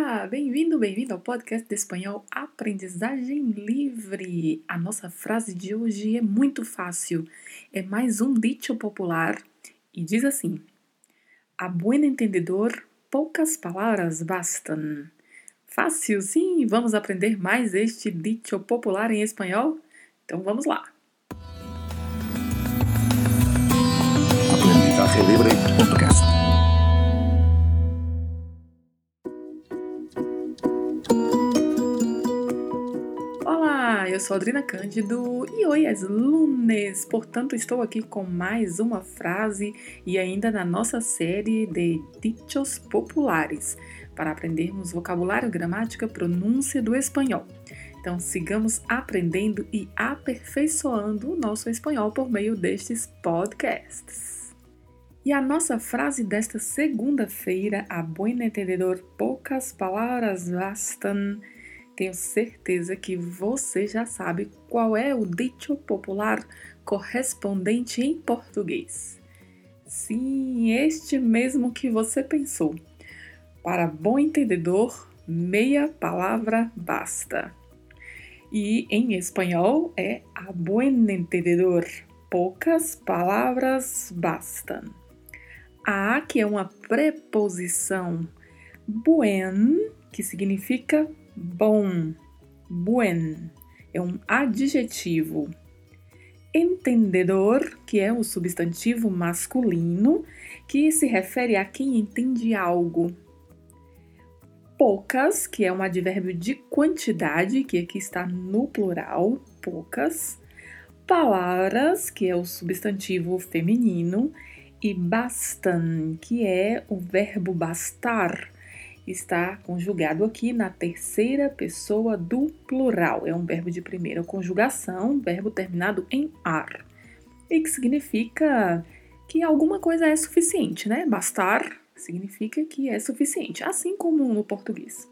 Olá, bem-vindo, bem-vindo ao podcast de espanhol Aprendizagem Livre. A nossa frase de hoje é muito fácil. É mais um dicho popular e diz assim: A buen entendedor, poucas palavras bastam. Fácil, sim? Vamos aprender mais este dicho popular em espanhol? Então vamos lá. Aprendizaje Libre Podcast. Eu sou Adrina Cândido e hoje é lunes, portanto estou aqui com mais uma frase e ainda na nossa série de dichos populares para aprendermos vocabulário, gramática, pronúncia do espanhol. Então sigamos aprendendo e aperfeiçoando o nosso espanhol por meio destes podcasts. E a nossa frase desta segunda-feira, a buen entendedor, poucas palavras bastam tenho certeza que você já sabe qual é o dicho popular correspondente em português. Sim, este mesmo que você pensou. Para bom entendedor, meia palavra basta. E em espanhol é a buen entendedor, poucas palavras bastam. A que é uma preposição buen, que significa bom, buen, é um adjetivo. Entendedor, que é o substantivo masculino, que se refere a quem entende algo. Poucas, que é um advérbio de quantidade, que aqui está no plural, poucas. Palavras, que é o substantivo feminino. E bastam, que é o verbo bastar, está conjugado aqui na terceira pessoa do plural. É um verbo de primeira conjugação, verbo terminado em ar. E que significa que alguma coisa é suficiente, né? Bastar significa que é suficiente, assim como no português.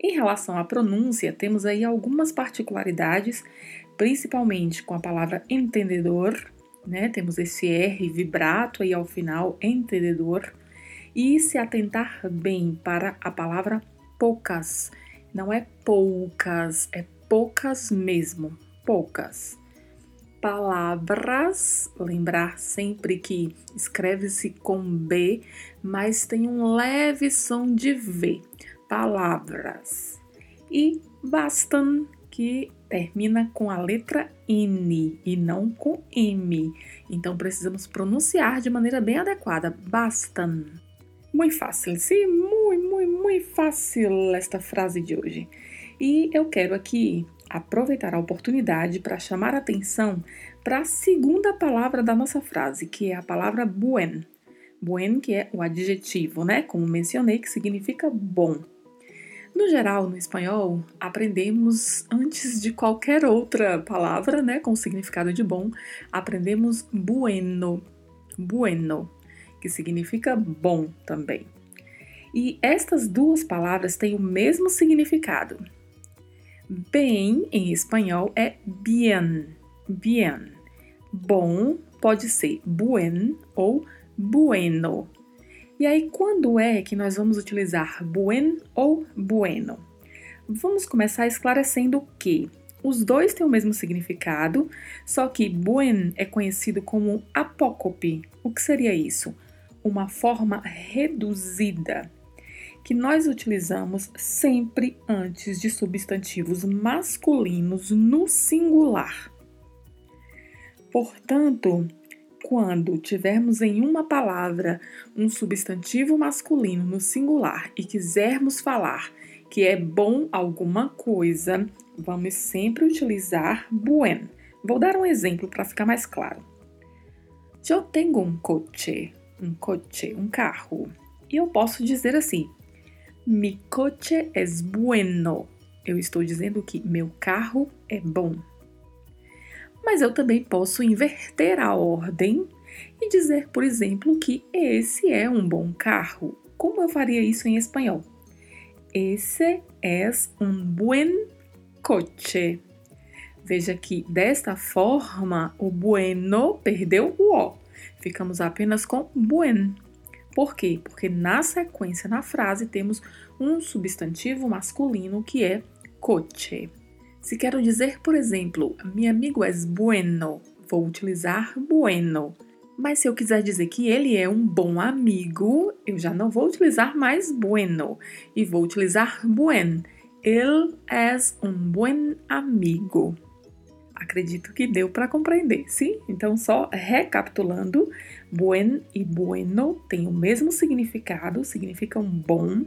Em relação à pronúncia, temos aí algumas particularidades, principalmente com a palavra entendedor, né? Temos esse R vibrato aí ao final, entendedor e se atentar bem para a palavra poucas. Não é poucas, é poucas mesmo, poucas. Palavras, lembrar sempre que escreve-se com B, mas tem um leve som de V. Palavras. E bastam, que termina com a letra N e não com M. Então precisamos pronunciar de maneira bem adequada. Bastam. Muito fácil, sim, muito, muito, muito fácil esta frase de hoje. E eu quero aqui aproveitar a oportunidade para chamar a atenção para a segunda palavra da nossa frase, que é a palavra buen. Buen, que é o adjetivo, né? Como mencionei, que significa bom. No geral, no espanhol, aprendemos antes de qualquer outra palavra, né, com significado de bom, aprendemos bueno. Bueno que significa bom também. E estas duas palavras têm o mesmo significado. Bem, em espanhol, é bien, bien. Bom pode ser buen ou bueno. E aí, quando é que nós vamos utilizar buen ou bueno? Vamos começar esclarecendo que os dois têm o mesmo significado, só que buen é conhecido como apócope. O que seria isso? Uma forma reduzida que nós utilizamos sempre antes de substantivos masculinos no singular. Portanto, quando tivermos em uma palavra um substantivo masculino no singular e quisermos falar que é bom alguma coisa, vamos sempre utilizar buen. Vou dar um exemplo para ficar mais claro. Eu tenho um coche um coche, um carro. E eu posso dizer assim: Mi coche es bueno. Eu estou dizendo que meu carro é bom. Mas eu também posso inverter a ordem e dizer, por exemplo, que esse é um bom carro. Como eu faria isso em espanhol? Esse es un buen coche. Veja que desta forma o bueno perdeu o O ficamos apenas com buen. Por quê? Porque na sequência, na frase, temos um substantivo masculino que é coche. Se quero dizer, por exemplo, meu amigo é bueno, vou utilizar bueno. Mas se eu quiser dizer que ele é um bom amigo, eu já não vou utilizar mais bueno e vou utilizar buen. Ele é um buen amigo. Acredito que deu para compreender, sim? Então, só recapitulando, buen e bueno têm o mesmo significado, significam bom,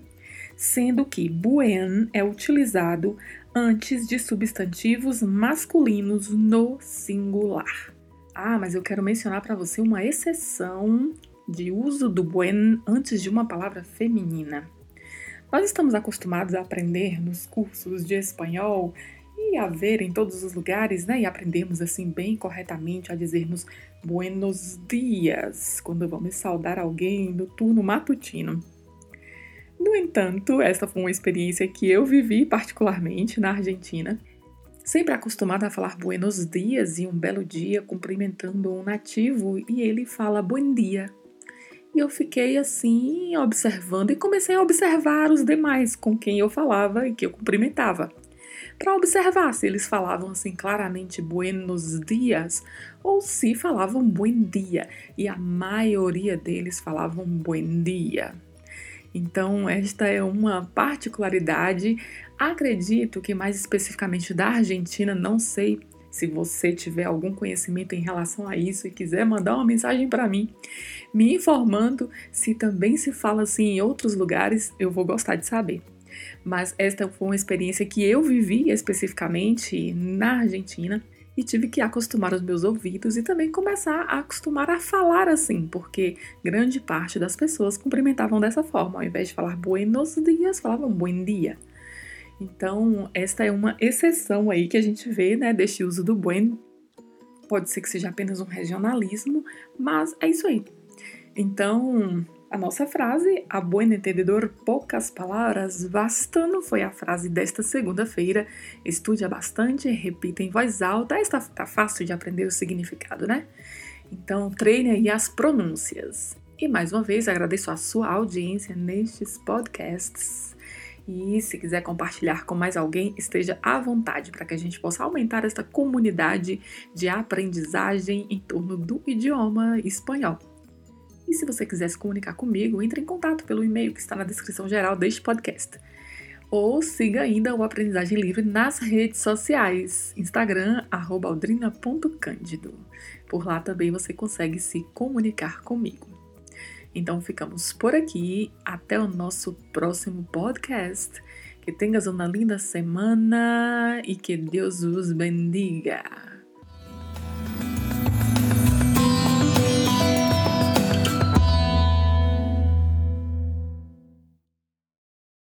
sendo que buen é utilizado antes de substantivos masculinos no singular. Ah, mas eu quero mencionar para você uma exceção de uso do buen antes de uma palavra feminina. Nós estamos acostumados a aprender nos cursos de espanhol a ver em todos os lugares, né? E aprendemos assim bem corretamente a dizermos buenos dias quando vamos saudar alguém no turno matutino. No entanto, esta foi uma experiência que eu vivi particularmente na Argentina Sempre acostumada a falar buenos dias e um belo dia cumprimentando um nativo e ele fala bom dia. E eu fiquei assim observando e comecei a observar os demais com quem eu falava e que eu cumprimentava. Para observar se eles falavam assim claramente buenos dias ou se falavam bom dia. E a maioria deles falavam bom dia. Então, esta é uma particularidade. Acredito que mais especificamente da Argentina, não sei se você tiver algum conhecimento em relação a isso e quiser mandar uma mensagem para mim, me informando se também se fala assim em outros lugares, eu vou gostar de saber. Mas esta foi uma experiência que eu vivi especificamente na Argentina e tive que acostumar os meus ouvidos e também começar a acostumar a falar assim, porque grande parte das pessoas cumprimentavam dessa forma, ao invés de falar buenos dias, falavam buen dia. Então, esta é uma exceção aí que a gente vê, né, deste uso do buen. Pode ser que seja apenas um regionalismo, mas é isso aí. Então, a nossa frase, a buen entendedor, poucas palavras bastando, foi a frase desta segunda-feira. Estude bastante, repita em voz alta. Está tá fácil de aprender o significado, né? Então, treine aí as pronúncias. E mais uma vez, agradeço a sua audiência nestes podcasts. E se quiser compartilhar com mais alguém, esteja à vontade para que a gente possa aumentar esta comunidade de aprendizagem em torno do idioma espanhol. E se você quiser se comunicar comigo, entre em contato pelo e-mail que está na descrição geral deste podcast. Ou siga ainda o Aprendizagem Livre nas redes sociais, Instagram, aldrina.cândido. Por lá também você consegue se comunicar comigo. Então ficamos por aqui, até o nosso próximo podcast. Que tenhas uma linda semana e que Deus os bendiga.